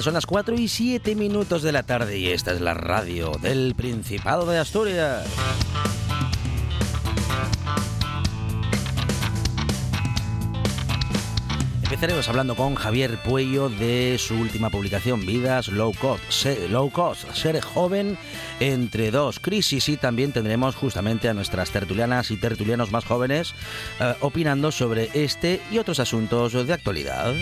Son las 4 y 7 minutos de la tarde y esta es la radio del Principado de Asturias. Empezaremos hablando con Javier Puello de su última publicación, Vidas Low Cost, Ser, Low Cost, Ser Joven entre dos crisis y también tendremos justamente a nuestras tertulianas y tertulianos más jóvenes eh, opinando sobre este y otros asuntos de actualidad.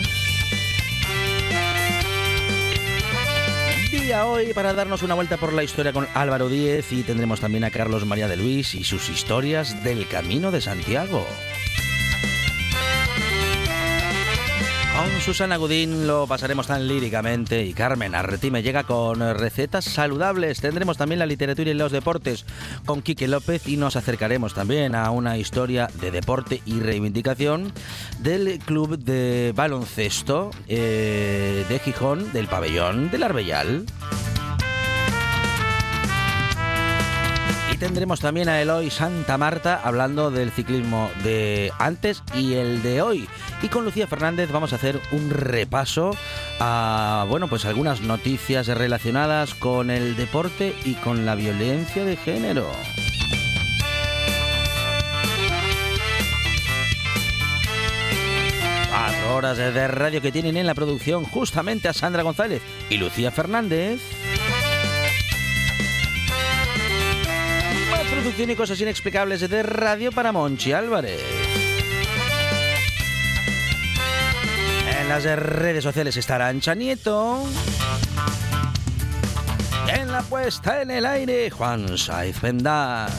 Hoy para darnos una vuelta por la historia con Álvaro Díez y tendremos también a Carlos María de Luis y sus historias del Camino de Santiago. Con Susana Gudín lo pasaremos tan líricamente y Carmen Arretime llega con recetas saludables. Tendremos también la literatura y los deportes con Quique López y nos acercaremos también a una historia de deporte y reivindicación del club de baloncesto eh, de Gijón, del pabellón del Arbellal. Tendremos también a Eloy Santa Marta hablando del ciclismo de antes y el de hoy. Y con Lucía Fernández vamos a hacer un repaso a bueno, pues algunas noticias relacionadas con el deporte y con la violencia de género. Cuatro horas de radio que tienen en la producción justamente a Sandra González y Lucía Fernández. Más producción y cosas inexplicables de radio para Monchi Álvarez. En las redes sociales estará Ancha Nieto. En la puesta en el aire, Juan Saiz Vendar.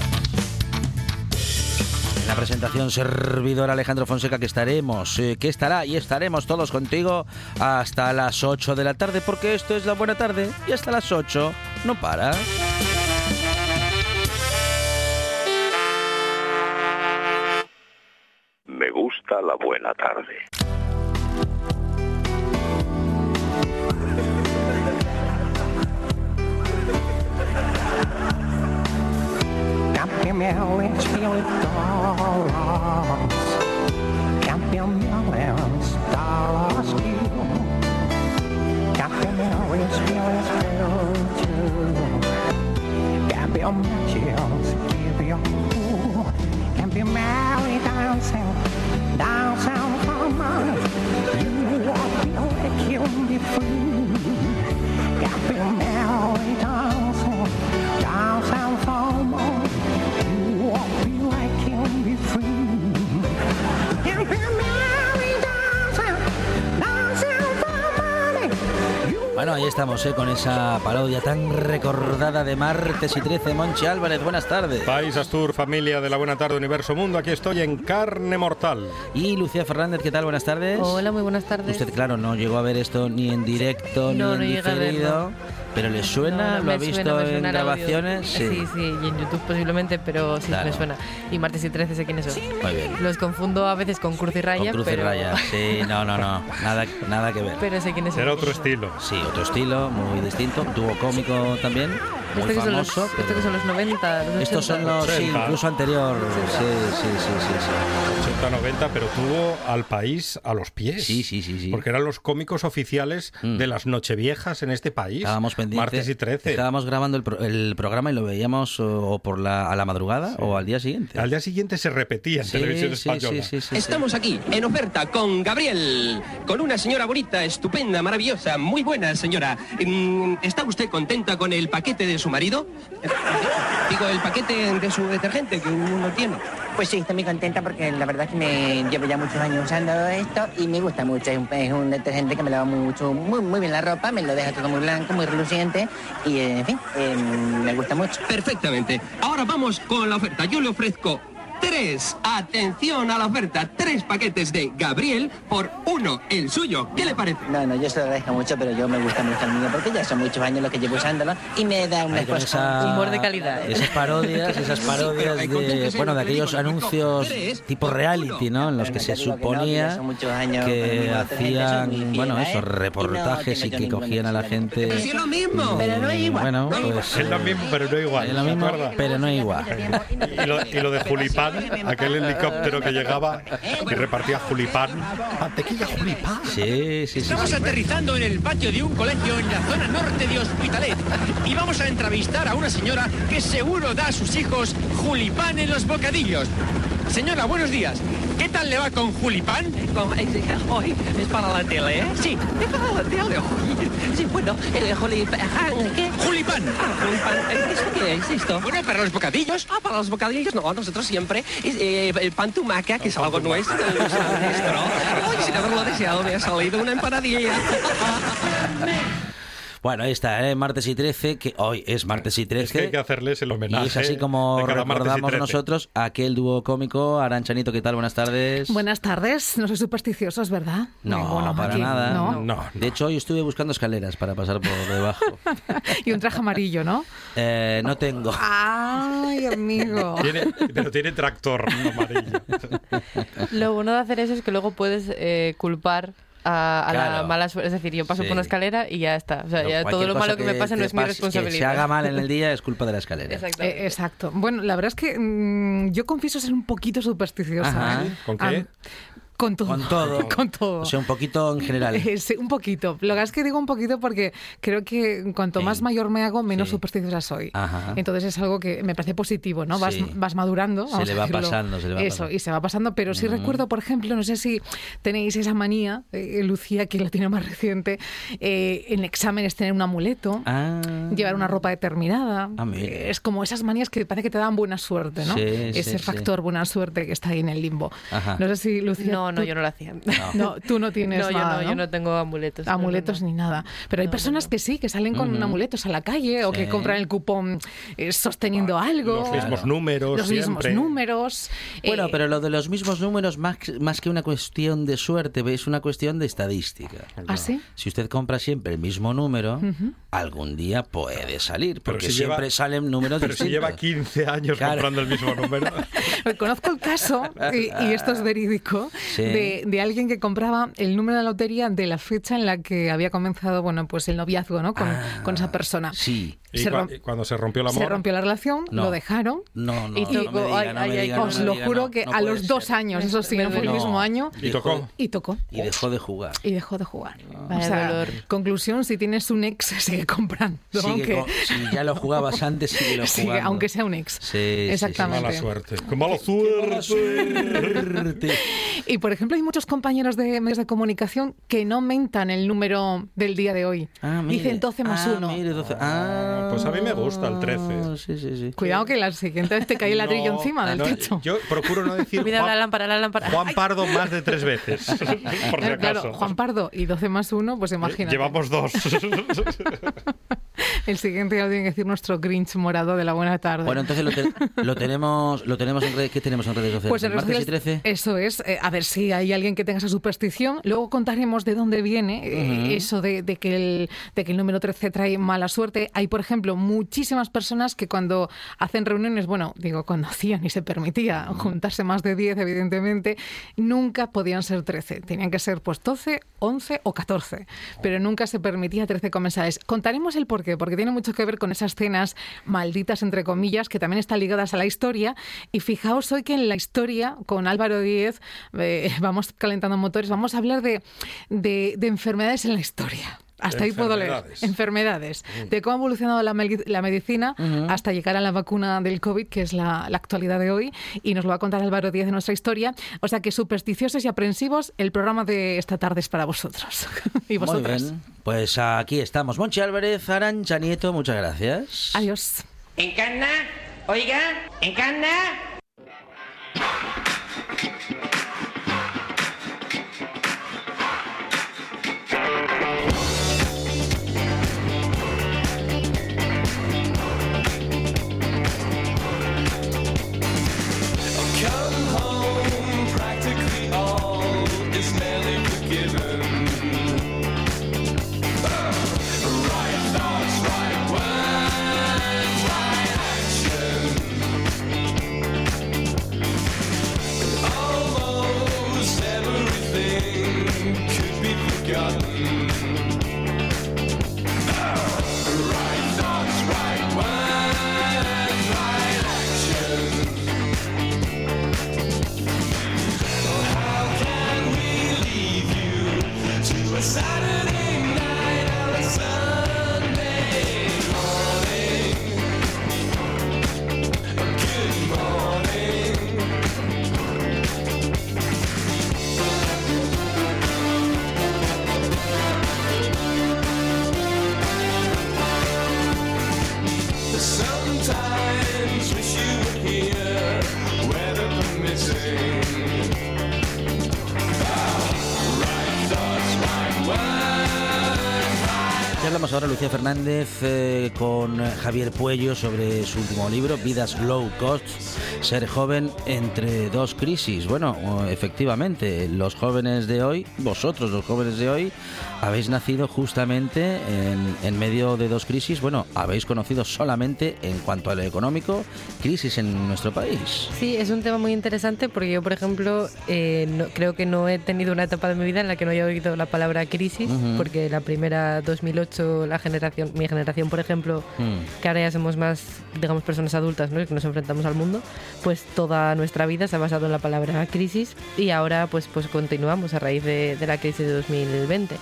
En la presentación, servidor Alejandro Fonseca, que estaremos, eh, que estará y estaremos todos contigo hasta las 8 de la tarde, porque esto es la buena tarde y hasta las 8 no para. La buena tarde. Estamos, ¿eh? con esa parodia tan recordada de martes y 13. Monchi Álvarez, buenas tardes. País Astur, familia de la Buena Tarde Universo Mundo, aquí estoy en Carne Mortal. Y Lucía Fernández, ¿qué tal? Buenas tardes. Hola, muy buenas tardes. Usted, claro, no llegó a ver esto ni en directo No, ni no en diferido, pero le suena, No, no, lo ha visto suena, en grabaciones. Sí. sí, y en YouTube posiblemente, pero sí Claro. me suena. Y martes y 13 sé quiénes son. Muy bien. Los confundo a veces con Cruz y Raya, Con cruz pero, y raya. Sí, no, no, no. Nada, nada que ver. pero sé quiénes son. Era otro estilo. Sí, otro estilo, muy distinto. Dúo cómico también, muy Este que son los, famoso. pero- que son los 90, los Estos son 80. los, sí, 80. incluso anterior. Sí, sí, sí, sí, sí. 80-90, pero tuvo al país a los pies. Sí, sí, sí, sí. Porque eran los cómicos oficiales Mm. de las Nocheviejas en este país. Estábamos pendientes. Martes y 13. Estábamos grabando el, pro- el programa y lo veíamos o, o por la, a la madrugada o al día siguiente. Al día siguiente se repetía en Sí, televisión sí, española. sí, sí, sí, sí. Estamos aquí, en oferta, con Gabriel, con una señora bonita, estupenda, maravillosa, muy buena señora. Mm, ¿Está usted contenta con el paquete de su marido? Digo, el paquete de su detergente que uno tiene. Pues sí, estoy muy contenta porque la verdad es que me llevo ya muchos años usando esto y me gusta mucho. Es un, es un detergente que me lava mucho, muy, muy bien la ropa, me lo deja todo muy blanco, muy reluciente y, en fin, eh, me gusta mucho. Perfectamente. Ahora vamos con la oferta. Yo le ofrezco tres, atención a la oferta, tres paquetes de Gabriel por uno, el suyo. ¿Qué le parece? No, no, yo se lo agradezco mucho, pero yo me gusta mucho el mío porque ya son muchos años los que llevo usándolo y me da una esa- Humor de calidad, ¿eh? Esas parodias, esas parodias de, bueno, de lo que aquellos anuncios tipo reality, ¿no? En los que se ya digo que no, que suponía ya son muchos años con que hacían, fiel bueno, a esos él, y no reportajes y que cogían a la gente. Pero es lo mismo. Pero no es igual. Bueno, no es pues lo mismo, pero no igual. es lo ¿te mismo, pero no igual. Y lo, y lo de Julipán, aquel helicóptero que llegaba y repartía Julipán. Mantequilla Julipán. Sí, sí, sí. Estamos aterrizando en el patio de un colegio en la zona norte de Hospitalet y vamos a entrevistar a una señora que seguro da a sus hijos julipán en los bocadillos. Señora, buenos días. ¿Qué tal le va con julipán? Hoy es para la tele, ¿eh? Sí, Es para la tele hoy. Sí, bueno, el Julipán. ¿Qué? julipán. Ah, Julipán. ¿eh, ¿Eso qué es esto? Bueno, para los bocadillos. Ah, para los bocadillos, no, nosotros siempre es, eh, el pan tumaca, que es algo nuestro, nuestro. Sin haberlo deseado, me ha salido una empanadilla. Bueno, ahí está, ¿eh? martes y 13, que hoy es martes y 13. Es que hay que hacerles el homenaje. Y es así como recordamos 13. nosotros a aquel dúo cómico. Aranchanito, ¿qué tal? Buenas tardes. Buenas tardes, no soy supersticioso, es verdad. No, Ninguno, para aquí, nada. ¿no? No, De hecho, hoy estuve buscando escaleras para pasar por debajo. Y un traje amarillo, ¿no? Eh, no tengo. Ay, amigo. Tiene- pero tiene tractor amarillo. Lo bueno de hacer eso es que luego puedes eh, culpar a, a la Claro. mala suerte. Es decir, yo paso Sí. por una escalera y ya está. O sea, No, ya todo lo malo que, me pase no es mi responsabilidad. Que se haga mal en el día es culpa de la escalera. Exacto. Eh, exacto. Bueno, la verdad es que mm, yo confieso ser un poquito supersticiosa. Ajá. ¿eh? ¿Con qué? Am- con todo. Con todo. con todo. O sea, un poquito en general. Sí, un poquito. Lo que es que digo un poquito porque creo que cuanto Sí. más mayor me hago, menos Sí. supersticiosa soy. Ajá. Entonces es algo que me parece positivo, ¿no? Vas, vas madurando. Se le va pasando, se le va Eso, pasando. y se va pasando. Pero sí Mm. recuerdo, por ejemplo, no sé si tenéis esa manía, eh, Lucía, que la tiene más reciente, eh, en exámenes tener un amuleto. Ah. Llevar una ropa determinada. Ah. Eh, es como esas manías que parece que te dan buena suerte, ¿no? Sí, Ese factor buena suerte que está ahí en el limbo. Ajá. No sé si Lucía. No, no, tú- yo no lo hacía. No, tú no tienes No, yo nada, no, yo no tengo amuletos. no, no, amuletos no. ni nada. Pero hay No, no, personas no. que sí, que salen con amuletos a la calle o que compran el cupón eh, sosteniendo algo. Los mismos Claro. números Los mismos siempre. números. Bueno, eh, pero lo de los mismos números, más, más que una cuestión de suerte, es una cuestión de estadística. ¿Ah, sí? Si usted compra siempre el mismo número, algún día puede salir, Pero porque si lleva- siempre salen números Pero si distintos. lleva 15 años Claro. comprando el mismo número. Conozco el caso, y, y esto es verídico, Sí. de, de alguien que compraba el número de la lotería de la fecha en la que había comenzado bueno, pues el noviazgo ¿no? con, Ah, con esa persona. Sí. Y, Se cua- y cuando se rompió amor. Se rompió la relación, No. lo dejaron. No, no, Y no me tocó- diga, ay, no ay, me ay, diga, no Os lo diga, juro no, que no a los dos ser. años, eso sí, no fue el mismo año, Y tocó. y tocó. Y dejó de jugar. Y dejó de jugar. Vaya o sea, dolor. conclusión, si tienes un ex, sigue comprando. Sigue aunque, con- si ya lo jugabas antes, sigue lo sigue, jugando. aunque sea un ex. Sí, sí, sí. Exactamente. Mala suerte. ¡Qué mala suerte! Suerte. Y por ejemplo, hay muchos compañeros de medios de comunicación que no mentan el número del día de hoy. Ah. Dicen 12 más Ah, 1. mire, 12. Ah, Pues a mí me gusta el 13. Sí, sí, sí. Cuidado que la siguiente vez te cae el ladrillo No, encima del no, techo. Yo procuro no decir Mira la Juan, lámpara, la lámpara. Juan Pardo más de tres veces. Por si Eh, claro, acaso. Juan Pardo y 12 más 1, pues imagínate. Llevamos dos. El siguiente ya lo tiene que decir nuestro Grinch morado de la buena tarde. Bueno, entonces lo, te- lo tenemos lo tenemos en redes. ¿Qué tenemos en redes sociales? Pues en ¿Martes y redes 13? Eso es, eh, a ver si hay alguien que tenga esa superstición. Luego contaremos de dónde viene eh, eso de, de que el, de que el número 13 trae mala suerte. Hay, por ejemplo, muchísimas personas que cuando hacen reuniones, bueno, digo, cuando hacían y se permitía juntarse más de 10, evidentemente, nunca podían ser 13. Tenían que ser pues 12, 11 o 14, pero nunca se permitía 13 comensales. Contaremos el porqué, porque tiene mucho que ver con esas cenas malditas, entre comillas, que también están ligadas a la historia. Y fijaos hoy que en la historia, con Álvaro Díez, eh, vamos calentando motores, vamos a hablar de, de- de enfermedades en la historia. Hasta ahí puedo leer. Enfermedades. Mm. De cómo ha evolucionado la, la medicina hasta llegar a la vacuna del COVID, que es la, la actualidad de hoy. Y nos lo va a contar Álvaro Díaz de nuestra historia. O sea que supersticiosos y aprensivos, el programa de esta tarde es para vosotros. y Muy vosotras. bien. Pues aquí estamos. Monchi Álvarez, Arancha Nieto, muchas gracias. Adiós. ¿Encarna? Oiga, ¿encarna? Hablamos ahora, Lucía Fernández, eh, con Javier Puello sobre su último libro, Vidas Low Cost, Ser joven entre dos crisis. Bueno, efectivamente, los jóvenes de hoy, vosotros los jóvenes de hoy, habéis nacido justamente en, en medio de dos crisis. Bueno, habéis conocido solamente en cuanto a lo económico, crisis en nuestro país. Sí, es un tema muy interesante porque yo, por ejemplo, eh, no- creo que no he tenido una etapa de mi vida en la que no haya oído la palabra crisis, porque la primera 2008, la generación, mi generación, por ejemplo, Mm. que ahora ya somos más, digamos, personas adultas, ¿no? Que nos enfrentamos al mundo, pues toda nuestra vida se ha basado en la palabra crisis y ahora pues, pues continuamos a raíz de, la crisis de 2020.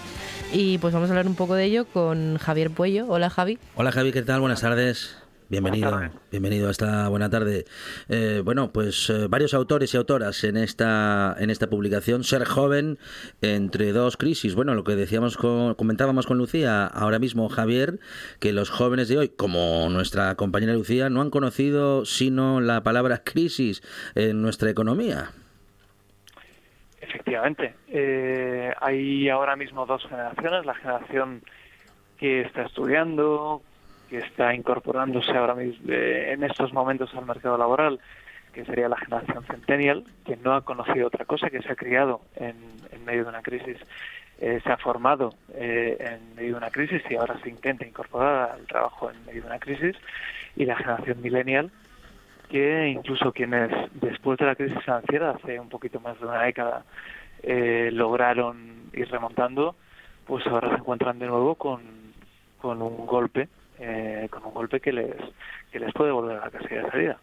Y pues vamos a hablar un poco de ello con Javier Puello. Hola Javi. Hola Javi, ¿qué tal? Buenas tardes. Bienvenido, bienvenido a esta buena tarde. Eh, bueno, pues eh, varios autores y autoras en esta en esta publicación, ser joven entre dos crisis. Bueno, lo que decíamos, con- comentábamos con Lucía ahora mismo, Javier, que los jóvenes de hoy, como nuestra compañera Lucía, no han conocido sino la palabra crisis en nuestra economía. Efectivamente. Eh, hay ahora mismo dos generaciones, la generación que está estudiando, que está incorporándose ahora mismo eh, en estos momentos al mercado laboral, que sería la generación centennial, que no ha conocido otra cosa, que se ha criado en, en medio de una crisis, eh, se ha formado eh, en medio de una crisis y ahora se intenta incorporar al trabajo en medio de una crisis, y la generación millennial, que incluso quienes después de la crisis financiera, hace un poquito más de una década, eh, lograron ir remontando, pues ahora se encuentran de nuevo con, con un golpe, eh, con un golpe que les, que les puede volver a la casilla de salida.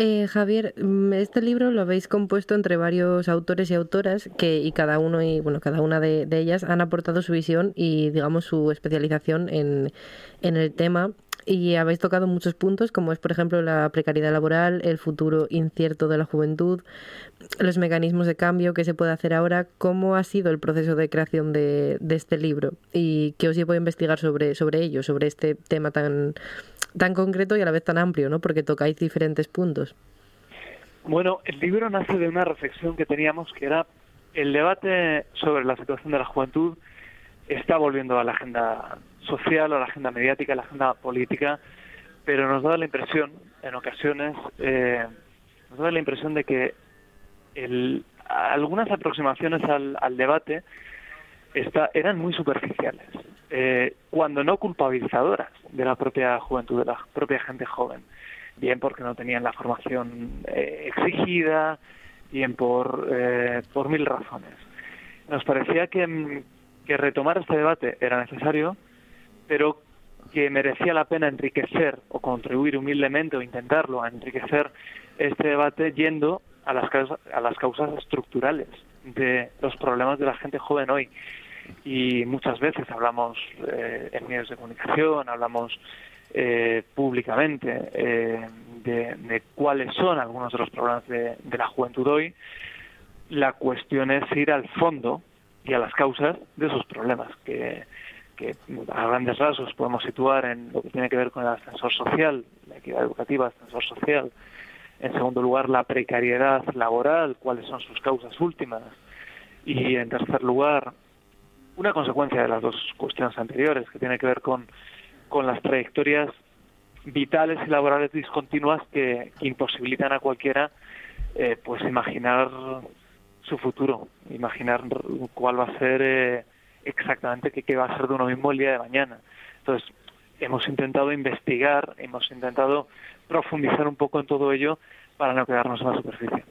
Eh, Javier, mm, este libro lo habéis compuesto entre varios autores y autoras que y cada uno y bueno cada una de, ellas han aportado su visión y digamos su especialización en, en el tema. Y habéis tocado muchos puntos como es por ejemplo la precariedad laboral, el futuro incierto de la juventud, los mecanismos de cambio que se puede hacer ahora, cómo ha sido el proceso de creación de, de este libro y qué os llevó a investigar sobre sobre ello, sobre este tema tan tan concreto y a la vez tan amplio, ¿no? Porque tocáis diferentes puntos. Bueno, el libro nace de una reflexión que teníamos que era el debate sobre la situación de la juventud está volviendo a la agenda social, a la agenda mediática, a la agenda política, pero nos da la impresión, en ocasiones, eh, nos da la impresión de que el- algunas aproximaciones al, al debate está, eran muy superficiales, eh, cuando no culpabilizadoras de la propia juventud, de la propia gente joven. Bien porque no tenían la formación eh, exigida, bien por, eh, por mil razones. Nos parecía que, mm, que retomar este debate era necesario, pero que merecía la pena enriquecer o contribuir humildemente o intentarlo a enriquecer este debate yendo a las causas, a las causas estructurales de los problemas de la gente joven hoy. Y muchas veces hablamos eh, en medios de comunicación, hablamos eh, públicamente eh, de, cuáles son algunos de los problemas de, la juventud hoy, la cuestión es ir al fondo y a las causas de esos problemas que, a grandes rasgos podemos situar en lo que tiene que ver con el ascensor social, la equidad educativa, ascensor social. En segundo lugar, la precariedad laboral, cuáles son sus causas últimas. Y en tercer lugar, una consecuencia de las dos cuestiones anteriores, que tiene que ver con, con las trayectorias vitales y laborales discontinuas que, imposibilitan a cualquiera eh, pues imaginar su futuro, imaginar cuál va a ser eh, exactamente qué, qué va a ser de uno mismo el día de mañana. Entonces, hemos intentado investigar, hemos intentado profundizar un poco en todo ello para no quedarnos en la superficie.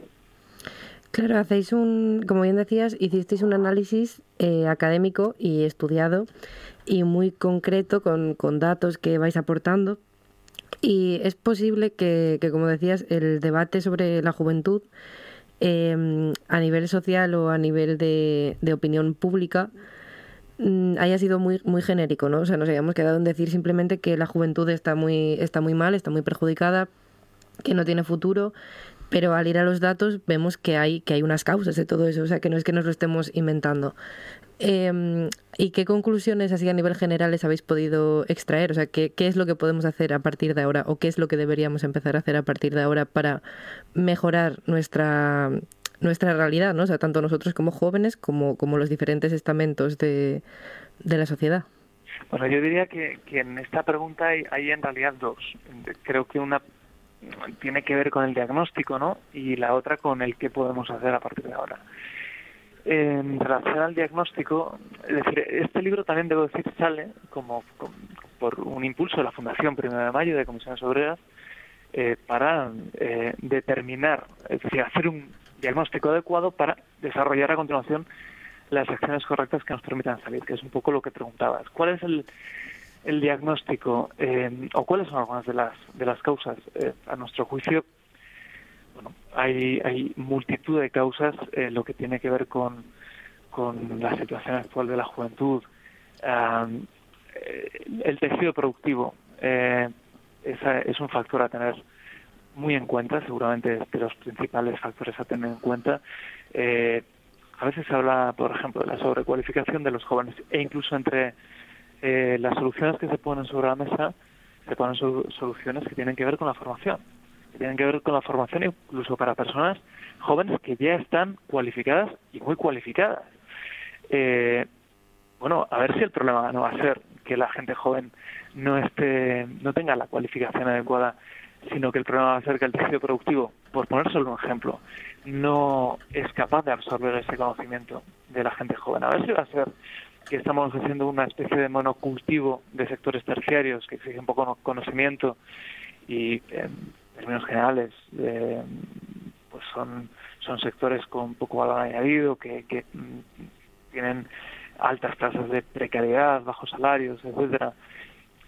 Claro, hacéis un, como bien decías, hicisteis un análisis eh, académico y estudiado y muy concreto con, con datos que vais aportando. Y es posible que, que, como decías, el debate sobre la juventud eh, a nivel social o a nivel de, de opinión pública mm, haya sido muy muy genérico, ¿no? O sea, nos habíamos quedado en decir simplemente que la juventud está muy está muy mal, está muy perjudicada, que no tiene futuro, pero al ir a los datos vemos que hay que hay unas causas de todo eso, o sea, que no es que nos lo estemos inventando. Eh, ¿Y qué conclusiones así a nivel general les habéis podido extraer? O sea, ¿qué, ¿qué es lo que podemos hacer a partir de ahora o qué es lo que deberíamos empezar a hacer a partir de ahora para mejorar nuestra nuestra realidad, ¿no? O sea, tanto nosotros como jóvenes como, como los diferentes estamentos de, de la sociedad. Bueno, yo diría que, que en esta pregunta hay, hay en realidad dos. Creo que una tiene que ver con el diagnóstico, ¿no? Y la otra con el qué podemos hacer a partir de ahora. En relación al diagnóstico, es decir, este libro también debo decir sale como, por un impulso de la Fundación Primero de Mayo de Comisiones Obreras eh, para eh, determinar, es decir, hacer un diagnóstico adecuado para desarrollar a continuación las acciones correctas que nos permitan salir, que es un poco lo que preguntabas. ¿Cuál es el, el diagnóstico eh, o cuáles son algunas de las de las causas? Eh, a nuestro juicio, bueno, hay, hay multitud de causas, eh, lo que tiene que ver con, con la situación actual de la juventud, el tejido productivo esa es un factor a tener muy en cuenta, seguramente de los principales factores a tener en cuenta. A veces se habla, por ejemplo, de la sobrecualificación de los jóvenes e incluso entre eh, las soluciones que se ponen sobre la mesa se ponen so soluciones que tienen que ver con la formación tienen que ver con la formación incluso para personas jóvenes que ya están cualificadas y muy cualificadas. Eh, bueno, a ver si el problema no va a ser que la gente joven no esté, no tenga la cualificación adecuada, sino que el problema va a ser que el tejido productivo, por poner solo un ejemplo, no es capaz de absorber ese conocimiento de la gente joven. A ver si va a ser que estamos haciendo una especie de monocultivo de sectores terciarios que exigen poco conocimiento y en términos generales eh, pues son son sectores con poco valor añadido que, que tienen altas tasas de precariedad, bajos salarios, etcétera.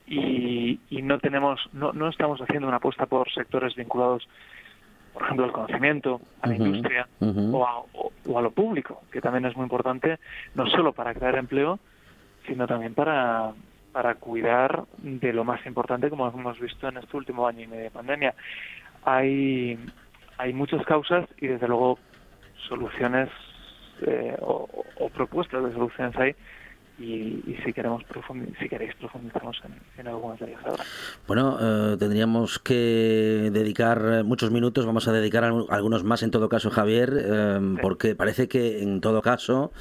Y, y no tenemos no, no estamos haciendo una apuesta por sectores vinculados por ejemplo al conocimiento, a la uh -huh, industria uh -huh. o, a, o, o a lo público, que también es muy importante no solo para crear empleo, sino también para para cuidar de lo más importante como hemos visto en este último año y medio de pandemia. Hay, hay muchas causas y desde luego soluciones eh, o, o, propuestas de soluciones hay y, y, si queremos si queréis profundizamos en, en, algunas de ellas ahora. Bueno, eh, tendríamos que dedicar muchos minutos, vamos a dedicar algunos más en todo caso, Javier, eh, sí. porque parece que en todo caso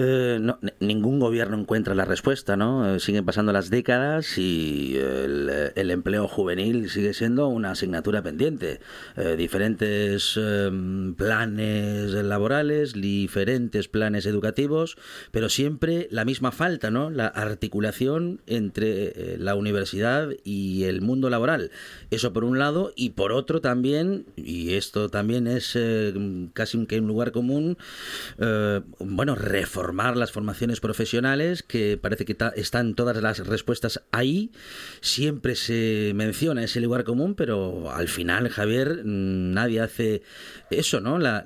eh, no, ningún gobierno encuentra la respuesta, ¿no? Eh, siguen pasando las décadas y el, el, empleo juvenil sigue siendo una asignatura pendiente. Eh, diferentes em, planes laborales, diferentes planes educativos, pero siempre la misma falta, ¿no? La articulación entre la universidad y el mundo laboral. Eso por un lado y por otro también, y esto también es casi un, un lugar común, bueno, reformar formar las formaciones profesionales, que parece que están todas las respuestas ahí. Siempre se menciona ese lugar común, pero al final, Javier, mm, nadie hace eso, ¿no? La,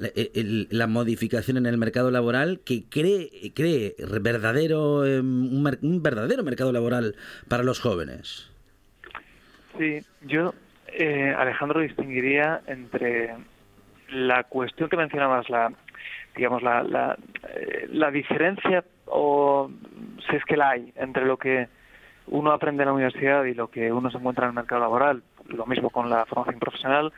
la- modificación en el mercado laboral que cree, cree verdadero, em, un, un verdadero mercado laboral para los jóvenes. Sí, yo, eh, Alejandro, distinguiría entre la cuestión que mencionabas, la, digamos, la, la, eh, la diferencia, o si es que la hay, entre lo que uno aprende en la universidad y lo que uno se encuentra en el mercado laboral, lo mismo con la formación profesional,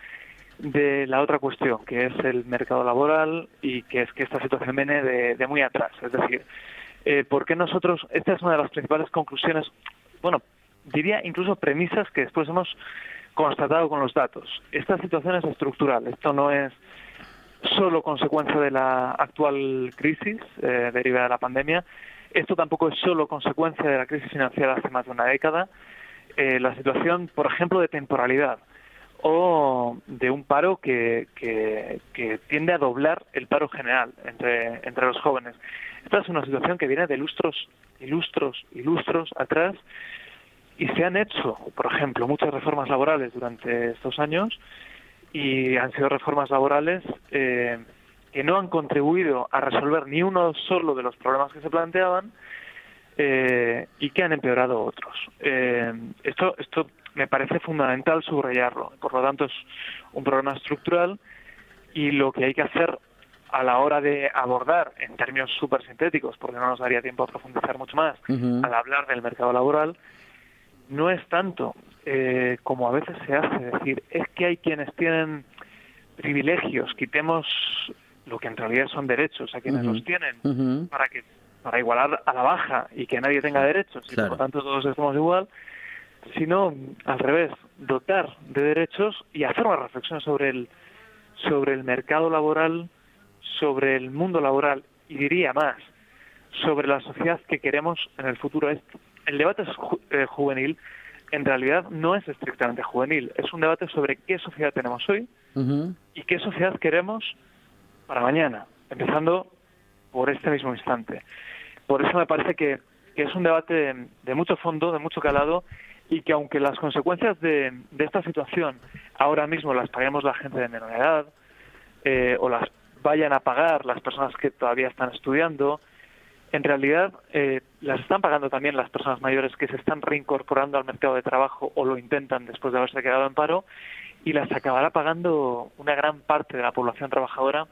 de la otra cuestión, que es el mercado laboral y que es que esta situación viene de, de muy atrás. Es decir, eh, ¿por qué nosotros, esta es una de las principales conclusiones, bueno, diría incluso premisas que después hemos constatado con los datos. Esta situación es estructural, esto no es solo consecuencia de la actual crisis eh, derivada de la pandemia, esto tampoco es solo consecuencia de la crisis financiera hace más de una década, eh, la situación, por ejemplo, de temporalidad o de un paro que, que, tiende a doblar el paro general entre, entre los jóvenes. Esta es una situación que viene de lustros y lustros y lustros atrás y se han hecho, por ejemplo, muchas reformas laborales durante estos años y han sido reformas laborales eh, que no han contribuido a resolver ni uno solo de los problemas que se planteaban eh, y que han empeorado otros. Eh, esto, esto me parece fundamental subrayarlo. Por lo tanto, es un problema estructural y lo que hay que hacer a la hora de abordar en términos súper sintéticos, porque no nos daría tiempo a profundizar mucho más, al hablar del mercado laboral, no es tanto eh, como a veces se hace, decir, es que hay quienes tienen privilegios, quitemos lo que en realidad son derechos a quienes los tienen, para que para igualar a la baja y que nadie tenga derechos y por lo tanto todos estemos igual, sino al revés, dotar de derechos y hacer una reflexión sobre el sobre el mercado laboral, sobre el mundo laboral y diría más, sobre la sociedad que queremos en el futuro. Es- El debate ju- eh, juvenil en realidad no es estrictamente juvenil, es un debate sobre qué sociedad tenemos hoy y qué sociedad queremos para mañana, empezando por este mismo instante. Por eso me parece que, que es un debate de, de mucho fondo, de mucho calado, y que aunque las consecuencias de, de esta situación ahora mismo las paguemos la gente de menor edad, eh, o las vayan a pagar las personas que todavía están estudiando, en realidad eh, las están pagando también las personas mayores que se están reincorporando al mercado de trabajo o lo intentan después de haberse quedado en paro y las acabará pagando una gran parte de la población trabajadora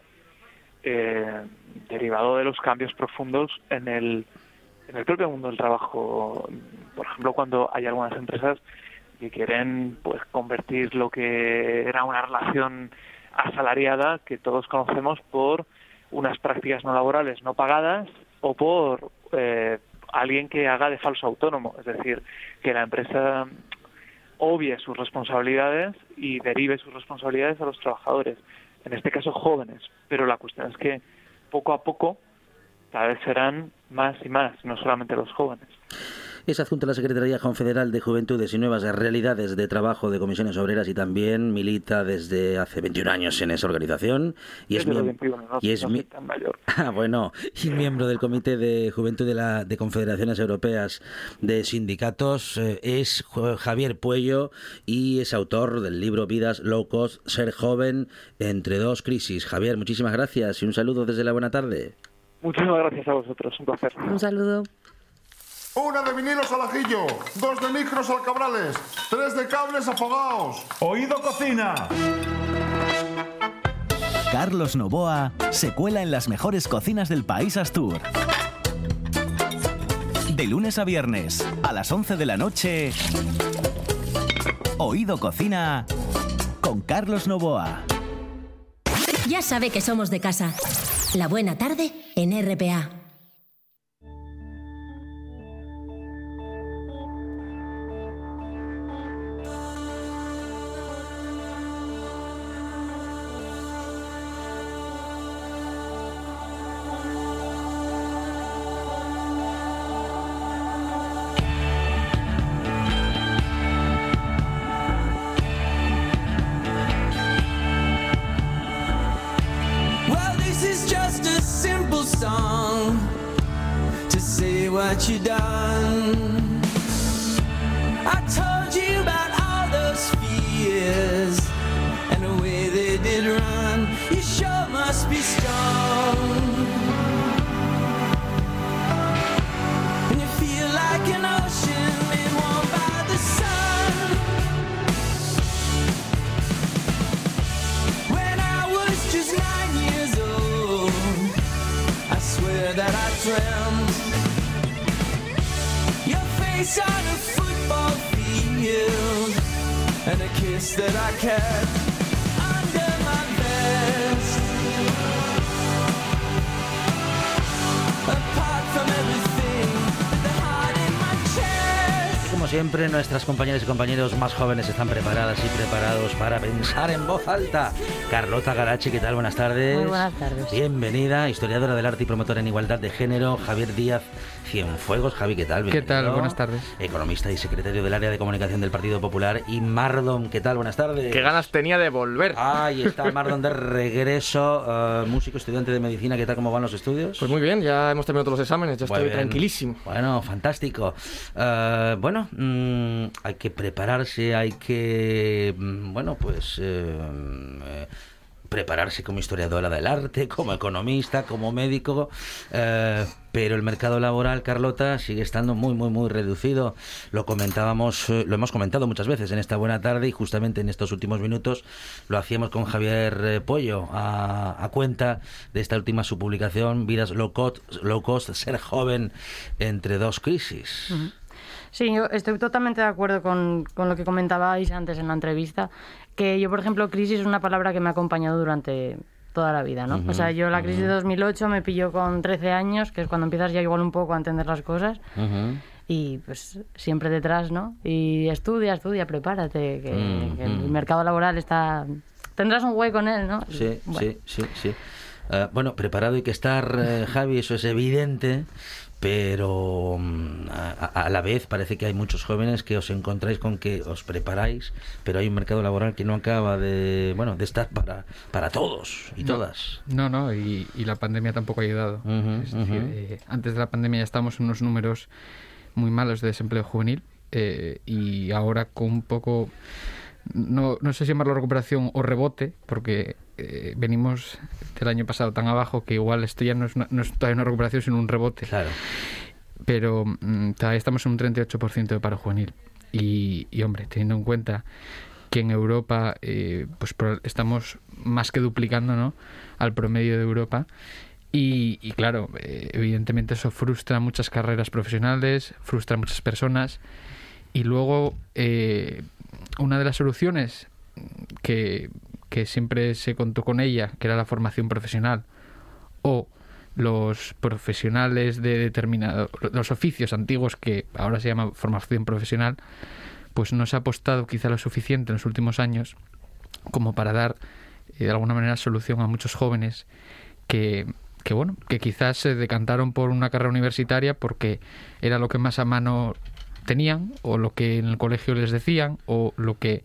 eh, derivado de los cambios profundos en el, en el propio mundo del trabajo. Por ejemplo, cuando hay algunas empresas que quieren pues convertir lo que era una relación asalariada que todos conocemos por unas prácticas no laborales no pagadas o por eh, alguien que haga de falso autónomo, es decir, que la empresa obvie sus responsabilidades y derive sus responsabilidades a los trabajadores, en este caso jóvenes. Pero la cuestión es que poco a poco cada vez serán más y más, no solamente los jóvenes. Es adjunta a la Secretaría Confederal de Juventudes y Nuevas Realidades de Trabajo de Comisiones Obreras y también milita desde hace 21 años en esa organización. Y es, Desde los miem- 21, no- y es mi-. Ah, bueno, y miembro del Comité de Juventud de, la, de Confederaciones Europeas de Sindicatos, eh, es Javier Puello y es autor del libro Vidas Low Cost, Ser Joven entre dos crisis. Javier, muchísimas gracias y un saludo desde la buena tarde. Muchísimas gracias a vosotros, un placer. Un saludo. Una de vinilos al ajillo, dos de micros al cabrales, tres de cables afogados. Oído cocina. Carlos Novoa se cuela en las mejores cocinas del país Astur. De lunes a viernes, a las 11 de la noche, Oído Cocina con Carlos Novoa. Ya sabe que somos de casa. La buena tarde en RPA. You done. I told you about all those fears and the way they did run. You sure must be strong. And you feel like an ocean made warm by the sun. When I was just nine years old, I swear that I dreamt face on a football field and a kiss that I kept siempre, nuestras compañeras y compañeros más jóvenes están preparadas y preparados para pensar en voz alta. Carlota Garachi, ¿qué tal? Buenas tardes. Muy buenas tardes. Bienvenida, historiadora del arte y promotora en igualdad de género, Javier Díaz Cienfuegos. Javi, ¿qué tal? ¿Qué tal? Bienvenido. Buenas tardes. Economista y secretario del área de comunicación del Partido Popular. Y Mardon, ¿qué tal? Buenas tardes. Qué ganas tenía de volver. Ahí está Mardon de regreso, eh, músico, estudiante de medicina. ¿Qué tal? ¿Cómo van los estudios? Pues muy bien, ya hemos terminado todos los exámenes, ya estoy tranquilísimo. Bueno, fantástico. Eh, bueno, mm, hay que prepararse, hay que, mm, bueno, pues eh, eh, prepararse como historiadora del arte, como economista, como médico, eh, pero el mercado laboral, Carlota, sigue estando muy, muy, muy reducido. Lo comentábamos, lo hemos comentado muchas veces en esta buena tarde y justamente en estos últimos minutos lo hacíamos con Javier Pollo a, cuenta de esta última su publicación, Vidas low cost, low cost, ser joven entre dos crisis. Sí, yo estoy totalmente de acuerdo con, con lo que comentabais antes en la entrevista, que yo, por ejemplo, crisis es una palabra que me ha acompañado durante toda la vida, ¿no? Ujú, O sea, yo la crisis de 2008 me pilló con 13 años, que es cuando empiezas ya igual un poco a entender las cosas, y pues siempre detrás, ¿no? Y estudia, estudia, prepárate, que, que el mercado laboral está... Tendrás un hueco en él, ¿no? Sí, Bueno. sí, sí, sí. Eh, bueno, preparado hay que estar, eh, Javi, eso es evidente, pero mm, a, la vez parece que hay muchos jóvenes que os encontráis con que os preparáis, pero hay un mercado laboral que no acaba de, bueno, de estar para, para todos y No. todas. No, no, y, y la pandemia tampoco ha ayudado. Es decir, eh, antes de la pandemia ya estábamos en unos números muy malos de desempleo juvenil eh, y ahora con un poco, no, no sé si llamarlo recuperación o rebote, porque eh, venimos del año pasado tan abajo que igual esto ya no es, una- no es todavía una recuperación, sino un rebote. Claro. Pero mm, todavía estamos en un 38% de paro juvenil. Y, y, hombre, teniendo en cuenta que en Europa eh, pues estamos más que duplicando ¿no? al promedio de Europa. Y, y claro, eh, evidentemente eso frustra muchas carreras profesionales, frustra a muchas personas. Y luego, eh, una de las soluciones que, que siempre se contó con ella, que era la formación profesional, o los profesionales de determinado, los oficios antiguos que ahora se llama formación profesional, pues no se ha apostado quizá lo suficiente en los últimos años como para dar eh, de alguna manera solución a muchos jóvenes que, que bueno, que quizás se decantaron por una carrera universitaria porque era lo que más a mano tenían o lo que en el colegio les decían o lo que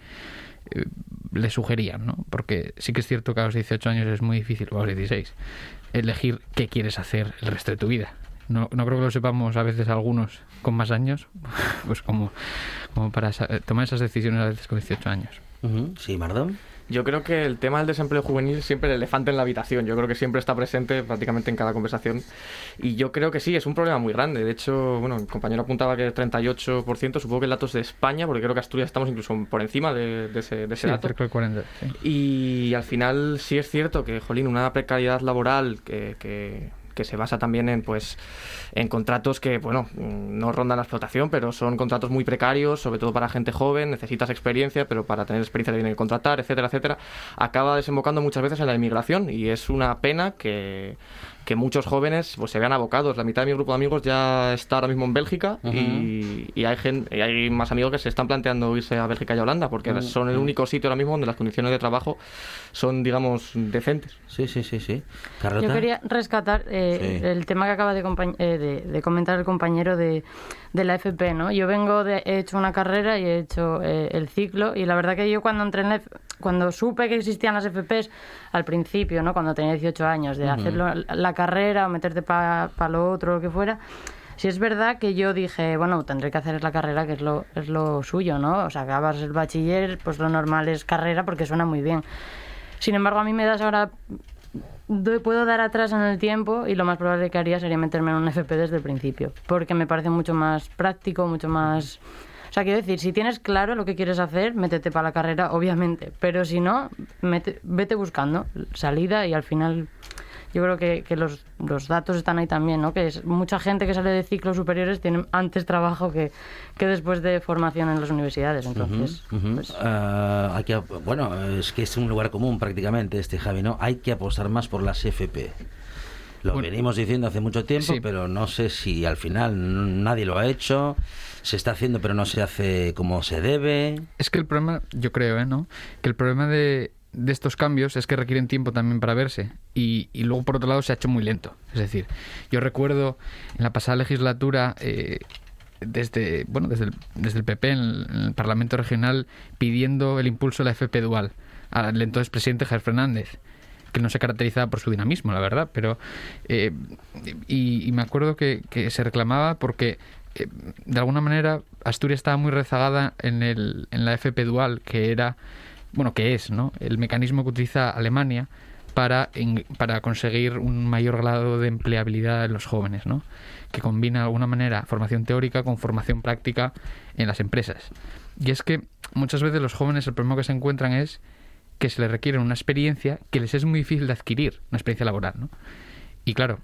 eh, le sugerían, ¿no? Porque sí que es cierto que a los 18 años es muy difícil, o a los 16, elegir qué quieres hacer el resto de tu vida. No, no creo que lo sepamos a veces algunos con más años, pues como, como para tomar esas decisiones a veces con 18 años. Sí, Mardón. Yo creo que el tema del desempleo juvenil es siempre el elefante en la habitación. Yo creo que siempre está presente prácticamente en cada conversación. Y yo creo que sí, es un problema muy grande. De hecho, bueno, el compañero apuntaba que el 38%, supongo que el dato es de España, porque creo que Asturias estamos incluso por encima de, de ese, de ese Sí, dato. cerca del 40. sí. Y al final sí es cierto que, jolín, una precariedad laboral que, que- que se basa también en, pues, en contratos que, bueno, mm, no rondan la explotación, pero son contratos muy precarios, sobre todo para gente joven, necesitas experiencia, pero para tener experiencia te tienen que contratar, etcétera, etcétera, acaba desembocando muchas veces en la inmigración y es una pena que que muchos jóvenes pues se vean abocados. La mitad de mi grupo de amigos ya está ahora mismo en Bélgica y, y hay gen- y hay más amigos que se están planteando irse a Bélgica y a Holanda porque son el único sitio ahora mismo donde las condiciones de trabajo son, digamos, decentes. Sí, sí, sí, sí. Yo quería rescatar eh, Sí. el tema que acaba de, eh, de- de comentar el compañero de, de la FP, ¿no? Yo vengo de, he hecho una carrera y he hecho eh, el ciclo y la verdad que yo cuando entré en la cuando supe que existían las FPs al principio, ¿no? Cuando tenía 18 años, de Ujú. hacerlo la carrera o meterte para lo otro, lo que fuera, Si es verdad que yo dije, bueno, tendré que hacer la carrera, que es lo, es lo suyo, ¿no? O sea, acabas el bachiller, pues lo normal es carrera porque suena muy bien. Sin embargo, a mí me das ahora doy- puedo dar atrás en el tiempo y lo más probable que haría sería meterme en un FP desde el principio, porque me parece mucho más práctico, mucho más... O sea, quiero decir, si tienes claro lo que quieres hacer, métete para la carrera, obviamente, pero si no, mete- vete buscando salida y al final yo creo que, que los, los datos están ahí también, ¿no? Que es, mucha gente que sale de ciclos superiores tiene antes trabajo que, que después de formación en las universidades, entonces... Ah, hay que, bueno, es que es un lugar común prácticamente este, Javi, ¿no? Hay que apostar más por las FP. Lo Bueno. venimos diciendo hace mucho tiempo, Sí. pero no sé si al final n- nadie lo ha hecho. Se está haciendo, pero no se hace como se debe. Es que el problema, yo creo, ¿eh? ¿no? Que el problema de, de estos cambios es que requieren tiempo también para verse. Y, y luego, por otro lado, se ha hecho muy lento. Es decir, yo recuerdo en la pasada legislatura, eh, desde, bueno, desde el, desde el PP en el, en el Parlamento Regional, pidiendo el impulso de la FP Dual al entonces presidente Javier Fernández que no se caracterizaba por su dinamismo, la verdad, pero eh, y, y me acuerdo que, que se reclamaba porque eh, de alguna manera Asturias estaba muy rezagada en, el, en la FP dual, que era, bueno, que es, ¿no? El mecanismo que utiliza Alemania para, para conseguir un mayor grado de empleabilidad en los jóvenes, ¿no? Que combina de alguna manera formación teórica con formación práctica en las empresas. Y es que muchas veces los jóvenes el problema que se encuentran es que se les requiere una experiencia que les es muy difícil de adquirir, una experiencia laboral, ¿no? Y claro,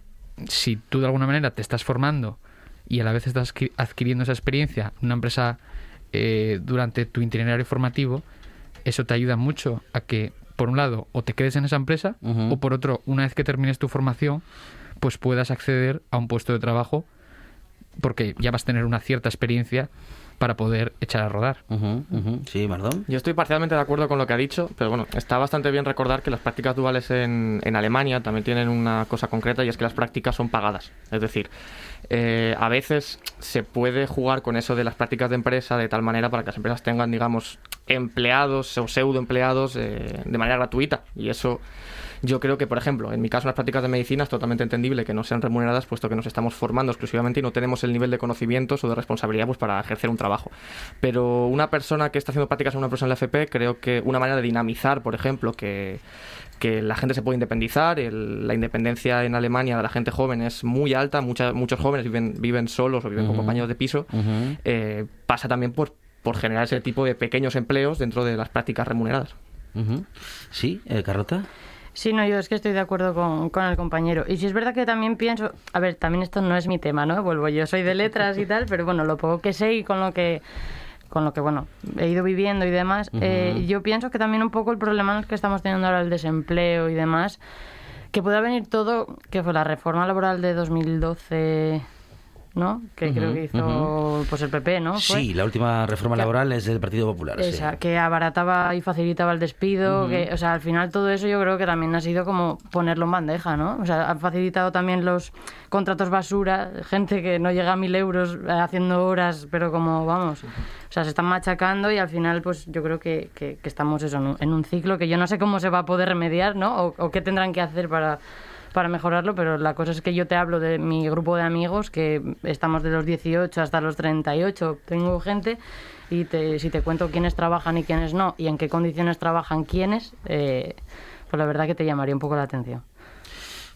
si tú de alguna manera te estás formando y a la vez estás adqui- adquiriendo esa experiencia en una empresa eh, durante tu itinerario formativo, eso te ayuda mucho a que, por un lado, o te quedes en esa empresa, o por otro, una vez que termines tu formación, pues puedas acceder a un puesto de trabajo porque ya vas a tener una cierta experiencia para poder echar a rodar. Sí, Mardón. Yo estoy parcialmente de acuerdo con lo que ha dicho, pero bueno, está bastante bien recordar que las prácticas duales en, en Alemania también tienen una cosa concreta y es que las prácticas son pagadas. Es decir, eh, a veces se puede jugar con eso de las prácticas de empresa de tal manera para que las empresas tengan, digamos, empleados o pseudo empleados eh, de manera gratuita. Y eso yo creo que, por ejemplo, en mi caso, en las prácticas de medicina es totalmente entendible que no sean remuneradas, puesto que nos estamos formando exclusivamente y no tenemos el nivel de conocimientos o de responsabilidad pues, para ejercer un trabajo. Pero una persona que está haciendo prácticas en una empresa en la FP, creo que una manera de dinamizar, por ejemplo, que, que la gente se puede independizar, el- la independencia en Alemania de la gente joven es muy alta, mucha- muchos jóvenes viven, viven solos o viven con compañeros de piso, eh, pasa también por, por generar ese tipo de pequeños empleos dentro de las prácticas remuneradas. Sí, eh, Carlota. Sí, no, yo es que estoy de acuerdo con, con el compañero. Y si es verdad que también pienso, a ver, también esto no es mi tema, ¿no? Vuelvo, yo soy de letras y tal, pero bueno, lo poco que sé y con lo que con lo que bueno he ido viviendo y demás, eh, yo pienso que también un poco el problema el que estamos teniendo ahora el desempleo y demás, que pueda venir todo, que fue la reforma laboral de 2012, ¿no? Que creo Ujú, que hizo pues el PP, ¿no? Fue. Sí, la última reforma laboral es del Partido Popular. sí. Esa, que abarataba y facilitaba el despido, que, o sea, al final todo eso yo creo que también ha sido como ponerlo en bandeja, ¿no? O sea, han facilitado también los contratos basura, gente que no llega a mil euros eh, haciendo horas, pero como, vamos, o sea, se están machacando y al final, pues yo creo que, que- que estamos eso, en un, en un ciclo que yo no sé cómo se va a poder remediar, ¿no? O, o qué tendrán que hacer para para mejorarlo, pero la cosa es que yo te hablo de mi grupo de amigos, que estamos de los 18 hasta los 38, tengo gente, y te- si te cuento quiénes trabajan y quiénes no, y en qué condiciones trabajan quiénes, eh, pues la verdad que te llamaría un poco la atención.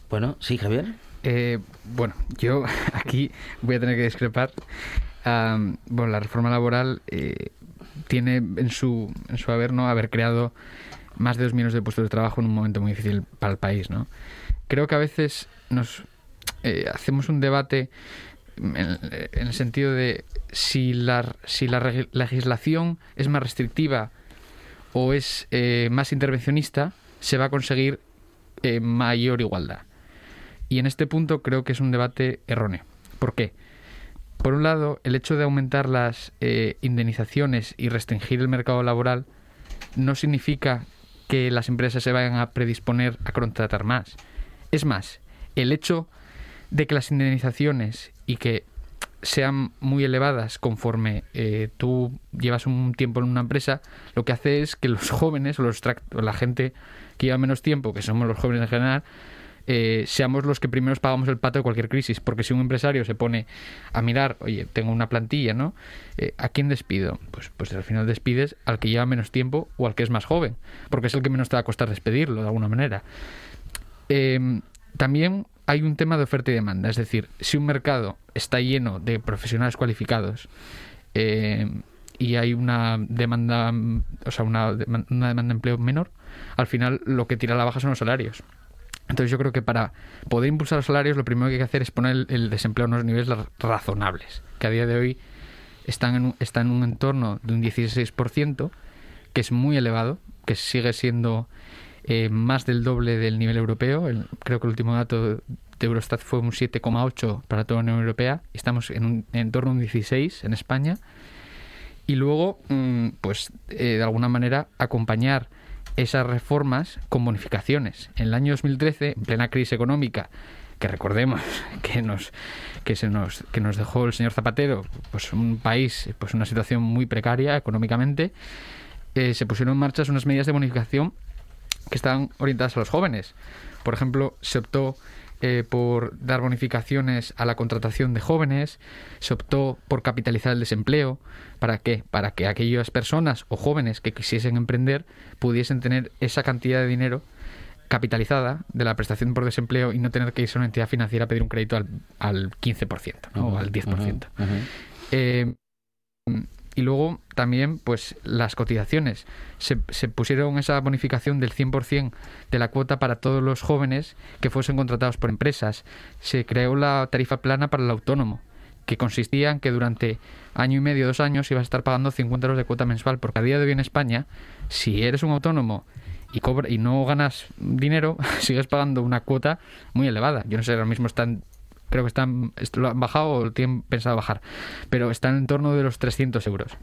Bueno, sí, Javier. Eh, bueno, yo aquí voy a tener que discrepar. Am, bueno, la reforma laboral eh, tiene en su, en su haber no haber creado más de dos millones de puestos de trabajo en un momento muy difícil para el país, ¿no? Creo que a veces nos eh, hacemos un debate en, el sentido de si la, si la legislación es más restrictiva o es eh, más intervencionista, se va a conseguir eh, mayor igualdad. Y en este punto creo que es un debate erróneo. ¿Por qué? Por un lado, el hecho de aumentar las indemnizaciones y restringir el mercado laboral no significa que las empresas se vayan a predisponer a contratar más. Es más, el hecho de que las indemnizaciones y que sean muy elevadas conforme eh, tú llevas un tiempo en una empresa, lo que hace es que los jóvenes o, los o la gente que lleva menos tiempo, que somos los jóvenes en general, eh, seamos los que primeros pagamos el pato de cualquier crisis. Porque si un empresario se pone a mirar, oye, tengo una plantilla, ¿no? Eh, ¿A quién despido? Pues, pues al final despides al que lleva menos tiempo o al que es más joven, porque es el que menos te va a costar despedirlo de alguna manera. Eh, también hay un tema de oferta y demanda, es decir, si un mercado está lleno de profesionales cualificados eh, y hay una demanda, o sea, una, una demanda de empleo menor, al final lo que tira a la baja son los salarios. Entonces yo creo que para poder impulsar los salarios lo primero que hay que hacer es poner el, desempleo a unos niveles ra- razonables, que a día de hoy están en está en un entorno de un 16%, que es muy elevado, que sigue siendo eh, más del doble del nivel europeo. Creo que el último dato de Eurostat fue un 7,8 para toda la Unión Europea. Estamos en, un, en torno a un 16 en España. Y luego, mm, pues, eh, de alguna manera, acompañar esas reformas con bonificaciones. En el año 2013, en plena crisis económica, que recordemos que nos que se nos que nos dejó el señor Zapatero, pues un país, pues una situación muy precaria económicamente, eh, se pusieron en marcha unas medidas de bonificación que estaban orientadas a los jóvenes. Por ejemplo, se optó eh, por dar bonificaciones a la contratación de jóvenes, se optó por capitalizar el desempleo. ¿Para qué? Para que aquellas personas o jóvenes que quisiesen emprender pudiesen tener esa cantidad de dinero capitalizada de la prestación por desempleo y no tener que irse a una entidad financiera a pedir un crédito al, al 15%, ¿no? o al 10%. Eh, y luego también, pues las cotizaciones. Se, se pusieron esa bonificación del 100% de la cuota para todos los jóvenes que fuesen contratados por empresas. Se creó la tarifa plana para el autónomo, que consistía en que durante año y medio, dos años, ibas a estar pagando 50 euros de cuota mensual. Porque a día de hoy en España, si eres un autónomo y, cobra, y no ganas dinero, sigues pagando una cuota muy elevada. Yo no sé, ahora mismo están creo que están lo han bajado o tienen pensado bajar, pero están en torno de los 300 euros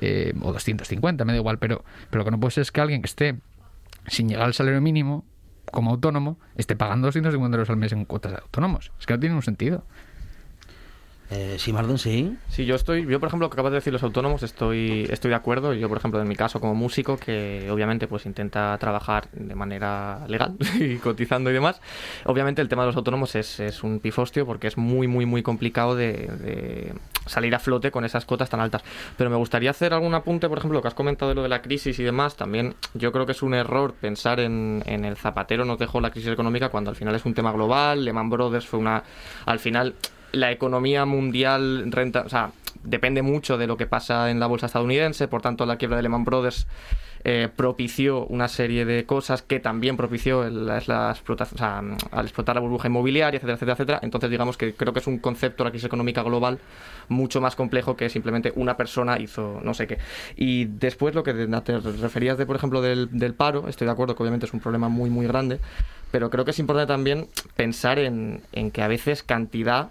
eh, o 250, me da igual, pero, pero lo que no puede ser es que alguien que esté sin llegar al salario mínimo como autónomo esté pagando 250 euros al mes en cuotas de autónomos. Es que no tiene un sentido. Eh, sí, Mardon, sí. Sí, yo estoy, yo por ejemplo, lo que acabas de decir los autónomos, estoy, estoy de acuerdo. Yo, por ejemplo, en mi caso como músico, que obviamente pues intenta trabajar de manera legal y cotizando y demás. Obviamente el tema de los autónomos es, es un pifostio porque es muy, muy, muy complicado de, salir a flote con esas cuotas tan altas. Pero me gustaría hacer algún apunte, por ejemplo, lo que has comentado de lo de la crisis y demás. También yo creo que es un error pensar en, en el Zapatero nos dejó la crisis económica cuando al final es un tema global. Lehman Brothers fue una, al final la economía mundial renta, o sea, depende mucho de lo que pasa en la bolsa estadounidense, por tanto la quiebra de Lehman Brothers eh, propició una serie de cosas que también propició la, explotación, al explotar la burbuja inmobiliaria, etcétera, etcétera, etcétera. Entonces digamos que creo que es un concepto, la crisis económica global, mucho más complejo que simplemente una persona hizo no sé qué. Y después lo que te referías de, por ejemplo, del, paro, estoy de acuerdo que obviamente es un problema muy, muy grande, pero creo que es importante también pensar en, en que a veces cantidad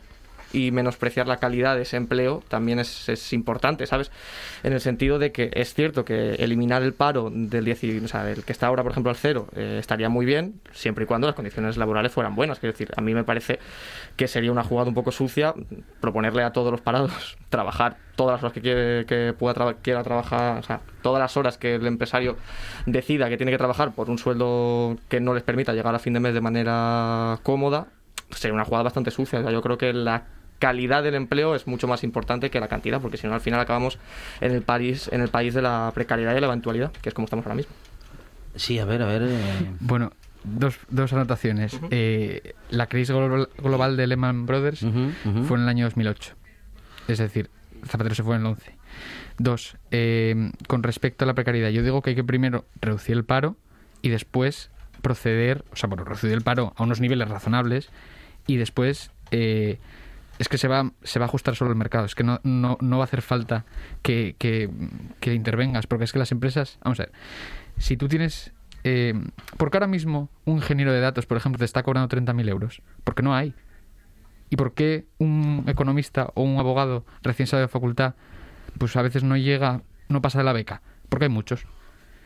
y menospreciar la calidad de ese empleo también es, es importante, ¿sabes? En el sentido de que es cierto que eliminar el paro del 10, y- o sea, del que está ahora, por ejemplo, al cero, eh, estaría muy bien, siempre y cuando las condiciones laborales fueran buenas. Quiero decir, a mí me parece que sería una jugada un poco sucia proponerle a todos los parados trabajar todas las horas que, quiere, que pueda traba- quiera trabajar, o sea, todas las horas que el empresario decida que tiene que trabajar por un sueldo que no les permita llegar a fin de mes de manera cómoda, sería una jugada bastante sucia. O sea, yo creo que la calidad del empleo es mucho más importante que la cantidad, porque si no al final acabamos en el país, en el país de la precariedad y la eventualidad, que es como estamos ahora mismo. Sí, a ver, a ver. eh, Bueno, dos, dos anotaciones. Eh, la crisis global, global de Lehman Brothers fue en el año 2008. Es decir, Zapatero se fue en el 11. Dos, eh, con respecto a la precariedad, yo digo que hay que primero reducir el paro y después proceder, o sea, bueno, reducir el paro a unos niveles razonables y después eh, es que se va, se va a ajustar solo el mercado, es que no, no, no va a hacer falta que, que, que intervengas, porque es que las empresas, vamos a ver, si tú tienes, eh, porque ahora mismo un ingeniero de datos, por ejemplo, te está cobrando 30.000 euros, porque no hay. ¿Y por qué un economista o un abogado recién salido de facultad, pues a veces no llega, no pasa de la beca? Porque hay muchos.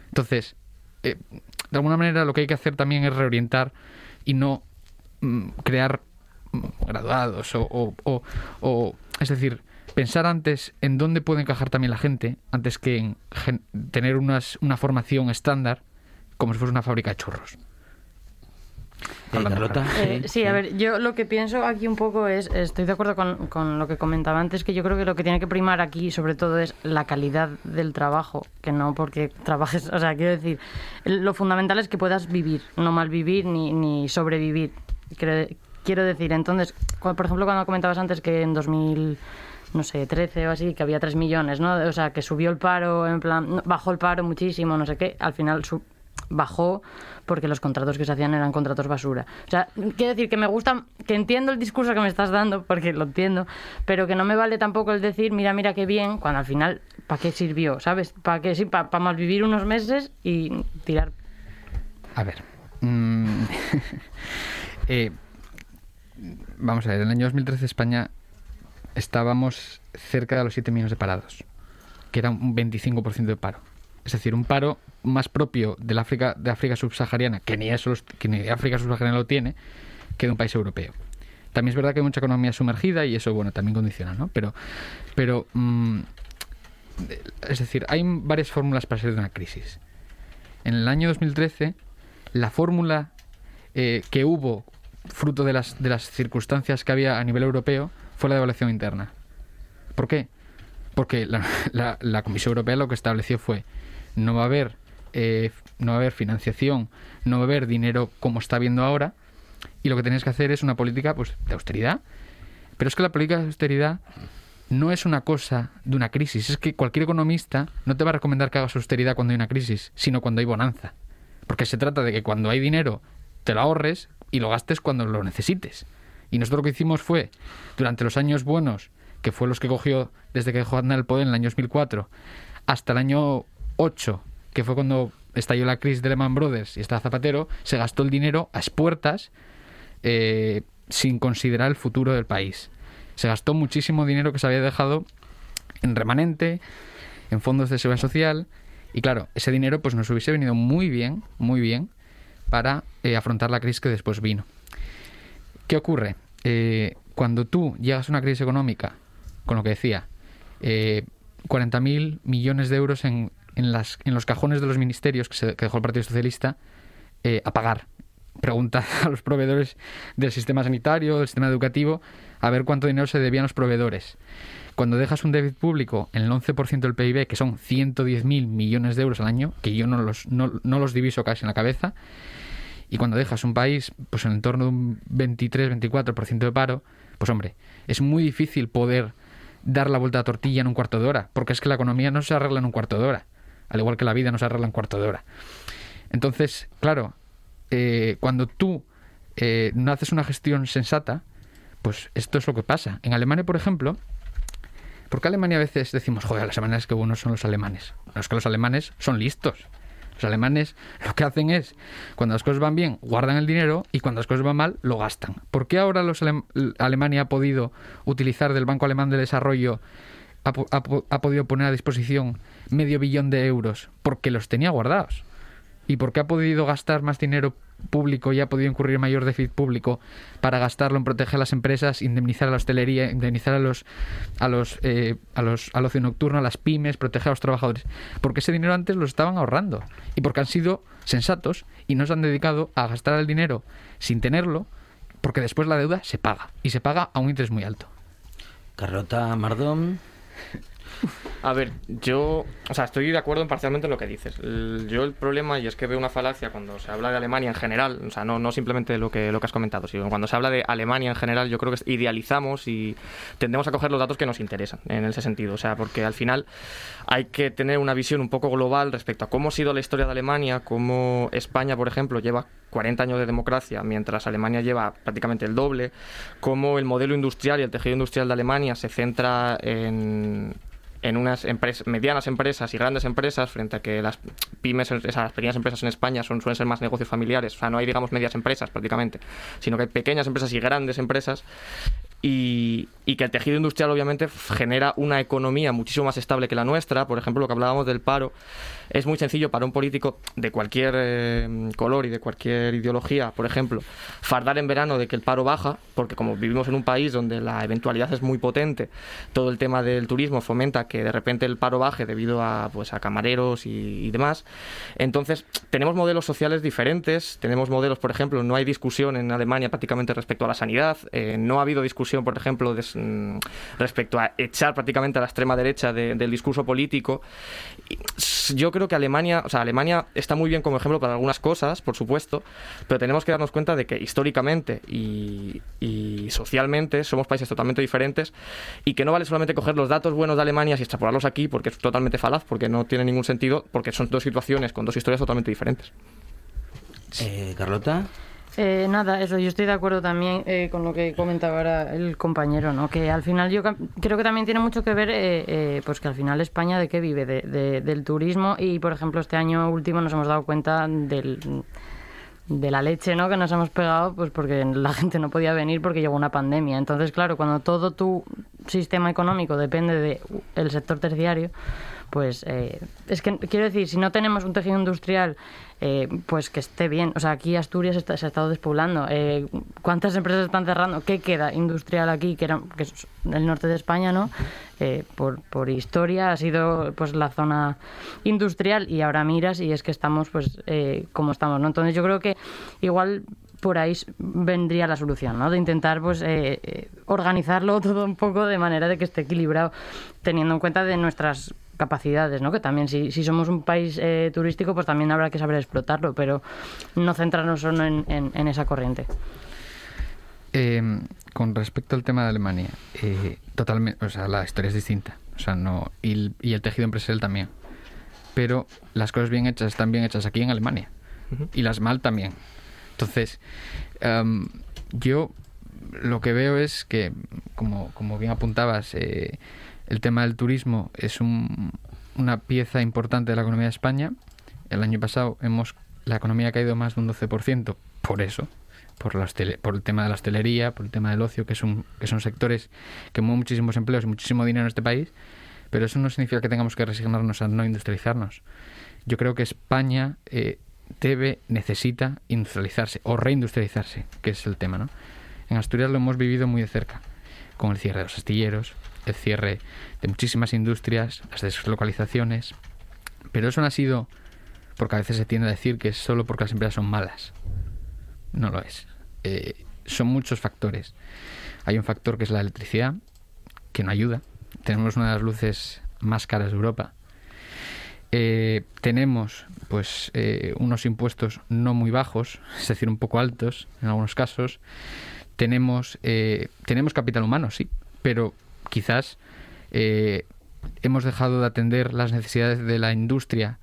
Entonces, eh, de alguna manera lo que hay que hacer también es reorientar y no mm, crear graduados o, o- o- o- es decir, pensar antes en dónde puede encajar también la gente antes que en gen- tener unas, una formación estándar como si fuese una fábrica de churros. Carlota, Eh, sí, a ver, yo lo que pienso aquí un poco es, estoy de acuerdo con, con lo que comentaba antes, que yo creo que lo que tiene que primar aquí sobre todo es la calidad del trabajo, que no porque trabajes, o sea, quiero decir, lo fundamental es que puedas vivir, no malvivir ni, ni sobrevivir. Quiero, quiero decir, entonces, por ejemplo, cuando comentabas antes que en 2000 no sé, 13 o así, que había 3 millones, ¿no? O sea, que subió el paro, en plan, bajó el paro muchísimo, no sé qué, al final bajó porque los contratos que se hacían eran contratos basura. O sea, quiero decir que me gusta, que entiendo el discurso que me estás dando, porque lo entiendo, pero que no me vale tampoco el decir, mira, mira qué bien, cuando al final, ¿para qué sirvió? ¿Sabes? ¿Para qué? Sí, para malvivir unos meses y tirar A ver. mm, eh, vamos a ver, en el año 2013 España estábamos cerca de los 7 millones de parados, que era un 25% de paro. Es decir, un paro más propio del África, de África subsahariana, que ni, eso, los- que ni África subsahariana lo tiene, que de un país europeo. También es verdad que hay mucha economía sumergida y eso, bueno, también condiciona, ¿no? Pero, pero mm, es decir, hay varias fórmulas para salir de una crisis. En el año 2013, la fórmula eh, que hubo, fruto de las, de las circunstancias que había a nivel europeo, fue la devaluación interna. ¿Por qué? Porque la, Comisión Europea lo que estableció fue no va a haber eh, no va a haber financiación, no va a haber dinero como está viendo ahora, y lo que tenéis que hacer es una política pues, de austeridad. Pero es que la política de austeridad no es una cosa de una crisis. Es que cualquier economista no te va a recomendar que hagas austeridad cuando hay una crisis, sino cuando hay bonanza. Porque se trata de que cuando hay dinero te lo ahorres y lo gastes cuando lo necesites. Y nosotros lo que hicimos fue, durante los años buenos, que fue los que cogió desde que dejó Aznar el poder en el año 2004, hasta el año 8, que fue cuando estalló la crisis de Lehman Brothers y estaba Zapatero, se gastó el dinero a expuertas eh, sin considerar el futuro del país. Se gastó muchísimo dinero que se había dejado en remanente, en fondos de seguridad social, y claro, ese dinero pues nos hubiese venido muy bien, muy bien, para eh, afrontar la crisis que después vino. ¿Qué ocurre? Eh, cuando tú llegas a una crisis económica, con lo que decía, eh, 40.000 millones de euros en, en, los cajones de los ministerios que, se, dejó el Partido Socialista eh, a pagar. Pregunta a los proveedores del sistema sanitario, del sistema educativo, a ver cuánto dinero se debían los proveedores. Cuando dejas un déficit público en el 11% del PIB, que son 110.000 millones de euros al año, que yo no los, no, no los diviso casi en la cabeza, y cuando dejas un país pues en el entorno de un 23-24% de paro, pues hombre, es muy difícil poder dar la vuelta a la tortilla en un cuarto de hora, porque es que la economía no se arregla en un cuarto de hora, al igual que la vida no se arregla en un cuarto de hora. Entonces, claro, eh, cuando tú eh, no haces una gestión sensata, pues esto es lo que pasa. En Alemania, por ejemplo, ¿por qué Alemania a veces decimos, joder, los alemanes que buenos son los alemanes? No es que los alemanes son listos. Los alemanes lo que hacen es, cuando las cosas van bien, guardan el dinero y cuando las cosas van mal, lo gastan. ¿Por qué ahora los alem- Alemania ha podido utilizar del Banco Alemán de Desarrollo, ha, ha ha podido poner a disposición medio billón de euros? Porque los tenía guardados. ¿Y por qué ha podido gastar más dinero público y ha podido incurrir en mayor déficit público para gastarlo en proteger a las empresas, indemnizar a la hostelería, indemnizar a los a los eh, a los al ocio nocturno, a las pymes, proteger a los trabajadores? Porque ese dinero antes lo estaban ahorrando y porque han sido sensatos y no se han dedicado a gastar el dinero sin tenerlo, porque después la deuda se paga y se paga a un interés muy alto. Carlota Mardón. A ver, yo, o sea, estoy de acuerdo en parcialmente en lo que dices. Yo el problema, y es que veo una falacia cuando se habla de Alemania en general, o sea, no, no simplemente lo que, lo que has comentado, sino cuando se habla de Alemania en general, yo creo que idealizamos y tendemos a coger los datos que nos interesan en ese sentido. O sea, porque al final hay que tener una visión un poco global respecto a cómo ha sido la historia de Alemania, cómo España, por ejemplo, lleva 40 años de democracia, mientras Alemania lleva prácticamente el doble, cómo el modelo industrial y el tejido industrial de Alemania se centra en, en unas empres- medianas empresas y grandes empresas, frente a que las pymes, esas pequeñas empresas en España son, suelen ser más negocios familiares. O sea, no hay, digamos, medias empresas prácticamente, sino que hay pequeñas empresas y grandes empresas. Y, y que el tejido industrial obviamente genera una economía muchísimo más estable que la nuestra. Por ejemplo, lo que hablábamos del paro, es muy sencillo para un político de cualquier eh, color y de cualquier ideología, por ejemplo, fardar en verano de que el paro baja, porque como vivimos en un país donde la eventualidad es muy potente, todo el tema del turismo fomenta que de repente el paro baje debido a, pues, a camareros y, y demás. Entonces, tenemos modelos sociales diferentes, tenemos modelos, por ejemplo, no hay discusión en Alemania prácticamente respecto a la sanidad, eh, no ha habido discusión, por ejemplo, des- mm, respecto a echar prácticamente a la extrema derecha de- del discurso político. Yo creo que Alemania, o sea, Alemania está muy bien como ejemplo para algunas cosas, por supuesto, pero tenemos que darnos cuenta de que históricamente y, y socialmente somos países totalmente diferentes y que no vale solamente coger los datos buenos de Alemania y extrapolarlos aquí porque es totalmente falaz, porque no tiene ningún sentido, porque son dos situaciones con dos historias totalmente diferentes. Eh, Carlota. Eh, nada, eso, yo estoy de acuerdo también eh, con lo que comentaba ahora el compañero, ¿no? Que al final yo creo que también tiene mucho que ver, eh, eh, pues que al final España de qué vive, de, de- del turismo y, por ejemplo, este año último nos hemos dado cuenta del de la leche, ¿no? Que nos hemos pegado, pues porque la gente no podía venir porque llegó una pandemia. Entonces, claro, cuando todo tu sistema económico depende del sector terciario, pues eh, es que quiero decir, si no tenemos un tejido industrial, eh, pues que esté bien. O sea, aquí Asturias está- se ha estado despoblando. Eh, ¿Cuántas empresas están cerrando? ¿Qué queda industrial aquí? Que, era, que es el norte de España, ¿no? Eh, por, por historia ha sido pues la zona industrial y ahora miras y es que estamos pues como estamos, ¿no? Entonces yo creo que igual por ahí vendría la solución, ¿no? De intentar pues organizarlo todo un poco de manera de que esté equilibrado, teniendo en cuenta de nuestras capacidades, ¿no? Que también si, si somos un país eh, turístico, pues también habrá que saber explotarlo, pero no centrarnos solo en, en- en esa corriente. Eh, con respecto al tema de Alemania, eh, totalmente, o sea, la historia es distinta, o sea, no y el, y el tejido empresarial también. Pero las cosas bien hechas están bien hechas aquí en Alemania y las mal también. Entonces, em, yo lo que veo es que, como, como bien apuntabas, eh, el tema del turismo es un- una pieza importante de la economía de España. El año pasado hemos la economía ha caído más de un 12% por eso, por, la por el tema de la hostelería, por el tema del ocio, que, es un- que son sectores que mueven muchísimos empleos y muchísimo dinero en este país, pero eso no significa que tengamos que resignarnos a no industrializarnos. Yo creo que España eh, debe, necesita industrializarse o reindustrializarse, que es el tema, ¿no? En Asturias lo hemos vivido muy de cerca, con el cierre de los astilleros, el cierre de muchísimas industrias, las deslocalizaciones, pero eso no ha sido porque a veces se tiende a decir que es solo porque las empresas son malas. No lo es. Eh, son muchos factores. Hay un factor que es la electricidad, que no ayuda. Tenemos una de las luces más caras de Europa. Eh, tenemos pues eh, unos impuestos no muy bajos, es decir, un poco altos en algunos casos. Tenemos, eh, tenemos capital humano, sí, pero quizás eh, hemos dejado de atender las necesidades de la industria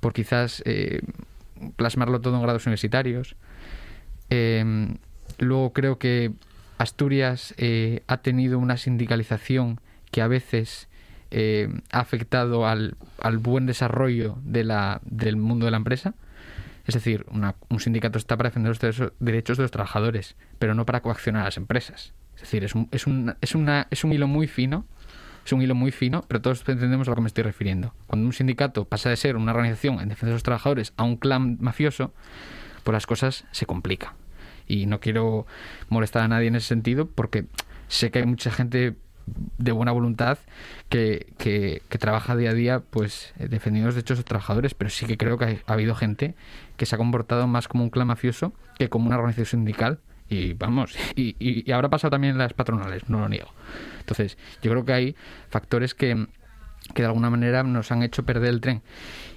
por quizás eh, plasmarlo todo en grados universitarios. Eh, luego creo que Asturias ha tenido una sindicalización que a veces ha afectado al, al buen desarrollo de la, del mundo de la empresa. Es decir, una- un sindicato está para defender los derechos de los trabajadores, pero no para coaccionar a las empresas. Decir, es un, es un, es una, es un hilo muy fino, es un hilo muy fino, pero todos entendemos a lo que me estoy refiriendo. Cuando un sindicato pasa de ser una organización en defensa de los trabajadores a un clan mafioso, pues las cosas se complican. Y no quiero molestar a nadie en ese sentido porque sé que hay mucha gente de buena voluntad que, que, trabaja día a día pues eh, defendiendo los derechos de los trabajadores, pero sí que creo que ha habido gente que se ha comportado más como un clan mafioso que como una organización sindical y vamos, y, y, y pasado también en las patronales, no lo niego. Entonces, yo creo que hay factores que, que de alguna manera nos han hecho perder el tren.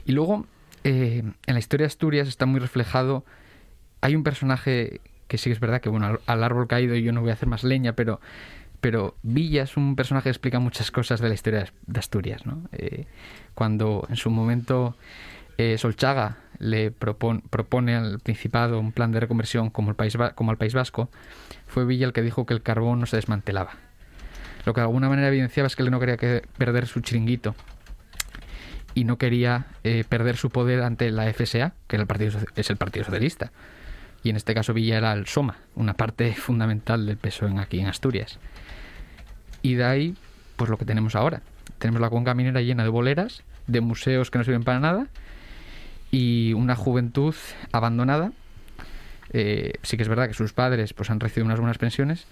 Y luego, eh, en la historia de Asturias está muy reflejado, hay un personaje que sí que es verdad que, bueno, al, al árbol caído yo no voy a hacer más leña, pero, pero Villa es un personaje que explica muchas cosas de la historia de Asturias, ¿no? Eh, cuando en su momento eh, Solchaga le propon- propone al Principado un plan de reconversión como, el país, como al País Vasco, fue Villa el que dijo que el carbón no se desmantelaba. Lo que de alguna manera evidenciaba es que él no quería que- perder su chiringuito y no quería eh, perder su poder ante la FSA, que el partido, es el Partido Socialista. y en este caso Villa era el Soma, una parte fundamental del PSOE en- aquí en Asturias. Y de ahí, pues lo que tenemos ahora. Tenemos la cuenca minera llena de boleras, de museos que no sirven para nada y una juventud abandonada. Eh, sí que es verdad que sus padres pues han recibido unas buenas pensiones,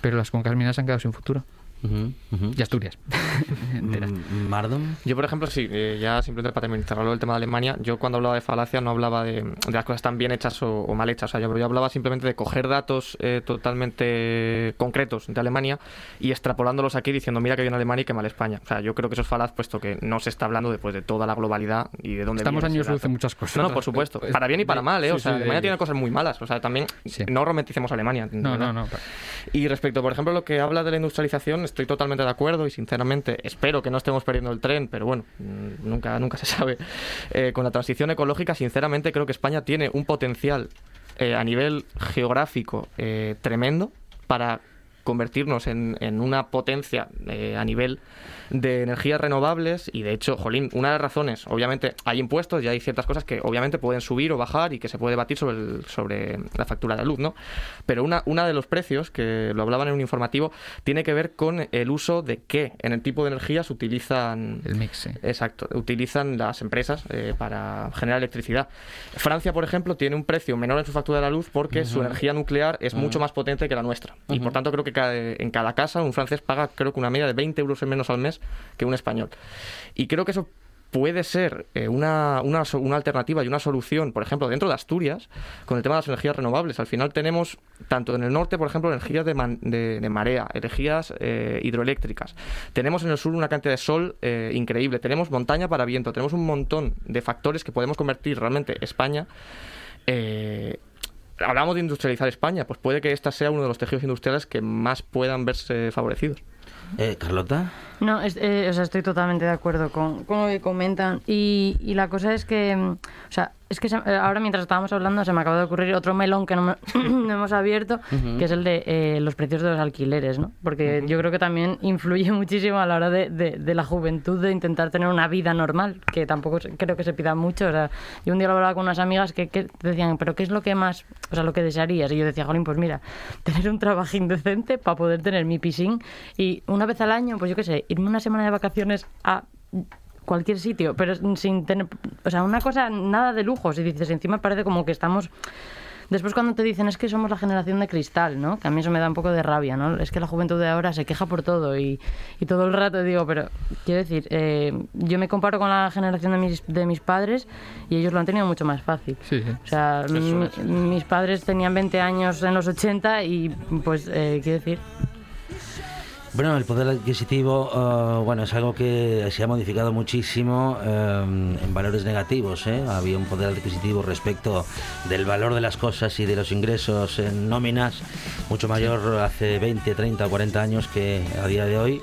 pero las cuencas mineras han quedado sin futuro. Y Asturias. entera. Mardon. Yo, por ejemplo, sí, eh, ya simplemente para terminar el tema de Alemania, yo cuando hablaba de falacia no hablaba de, de las cosas tan bien hechas o, o mal hechas. O sea, yo, yo hablaba simplemente de coger datos eh, totalmente concretos de Alemania y extrapolándolos aquí diciendo, mira que bien Alemania y que mal España. O sea, yo creo que eso es falaz, puesto que no se está hablando después de toda la globalidad y de dónde Estamos años luz en muchas cosas. No, no, por supuesto. Es- Para bien y para mal, ¿eh? O sí, sea, sí, Alemania tiene cosas muy malas. O sea, también no romanticemos Alemania. No, no, no. Y respecto, por ejemplo, lo que habla de la industrialización, estoy totalmente de acuerdo y sinceramente espero que no estemos perdiendo el tren, pero bueno, mm, nunca, nunca se sabe. Eh, con la transición ecológica, sinceramente creo que España tiene un potencial eh, a nivel geográfico eh, tremendo para convertirnos en, en una potencia a nivel de energías renovables y de hecho, jolín, una de las razones, obviamente hay impuestos y hay ciertas cosas que obviamente pueden subir o bajar y que se puede debatir sobre, el- sobre la factura de luz, ¿no? Pero una, una de los precios, que lo hablaban en un informativo, tiene que ver con el uso de qué en el tipo de energías utilizan... El mix. Exacto, utilizan las empresas eh, para generar electricidad. Francia, por ejemplo, tiene un precio menor en su factura de la luz porque su energía nuclear es mucho más potente que la nuestra. Y Ujú. por tanto creo que cada- en cada casa un francés paga creo que una media de 20 euros en menos al mes que un español. Y creo que eso puede ser eh, una, una, una alternativa y una solución, por ejemplo, dentro de Asturias, con el tema de las energías renovables. Al final tenemos, tanto en el norte, por ejemplo, energías de, man- de, marea, energías eh, hidroeléctricas. Tenemos en el sur una cantidad de sol eh, increíble. Tenemos montaña para viento. Tenemos un montón de factores que podemos convertir realmente España. Hablamos de industrializar España, pues puede que esta sea uno de los tejidos industriales que más puedan verse favorecidos. Eh, Carlota. No, eh, o sea, estoy totalmente de acuerdo con, con lo que comentan. Y, y la cosa es que, mm, o sea, es que se- ahora mientras estábamos hablando se me acaba de ocurrir otro melón que no, me- no hemos abierto, Ujú. que es el de eh, los precios de los alquileres, ¿no? Porque yo creo que también influye muchísimo a la hora de, de- de la juventud de intentar tener una vida normal, que tampoco creo que se pida mucho. O sea, yo un día lo hablaba con unas amigas que, que decían, pero ¿qué es lo que más, o sea, lo que desearías? Y yo decía, Jolín, pues mira, tener un trabajín decente para poder tener mi piscín y una vez al año, pues yo qué sé, irme una semana de vacaciones a cualquier sitio, pero sin tener, o sea, una cosa nada de lujos y dices, encima parece como que estamos Después cuando te dicen es que somos la generación de cristal, ¿no? Que a mí eso me da un poco de rabia, ¿no? Es que la juventud de ahora se queja por todo y, y todo el rato digo, pero quiero decir, eh, yo me comparo con la generación de mis, de mis padres y ellos lo han tenido mucho más fácil. Sí, sí. O sea, mi- mis padres tenían 20 años en los 80 y pues, eh, quiero decir, Bueno, el poder adquisitivo, eh, bueno, es algo que se ha modificado muchísimo eh, en valores negativos. ¿eh? Había un poder adquisitivo respecto del valor de las cosas y de los ingresos en nóminas mucho mayor hace 20, 30 o 40 años que a día de hoy.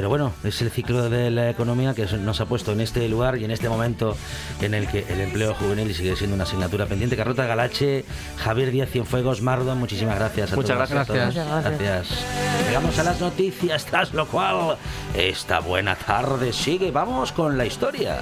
Pero bueno, es el ciclo de la economía que nos ha puesto en este lugar y en este momento en el que el empleo juvenil sigue siendo una asignatura pendiente. Carlota Galache, Javier Díaz Cienfuegos, Mardo, muchísimas gracias a Muchas todos. gracias. a todos. Muchas gracias. Gracias. Llegamos a las noticias, tras lo cual esta buena tarde sigue. Vamos con la historia.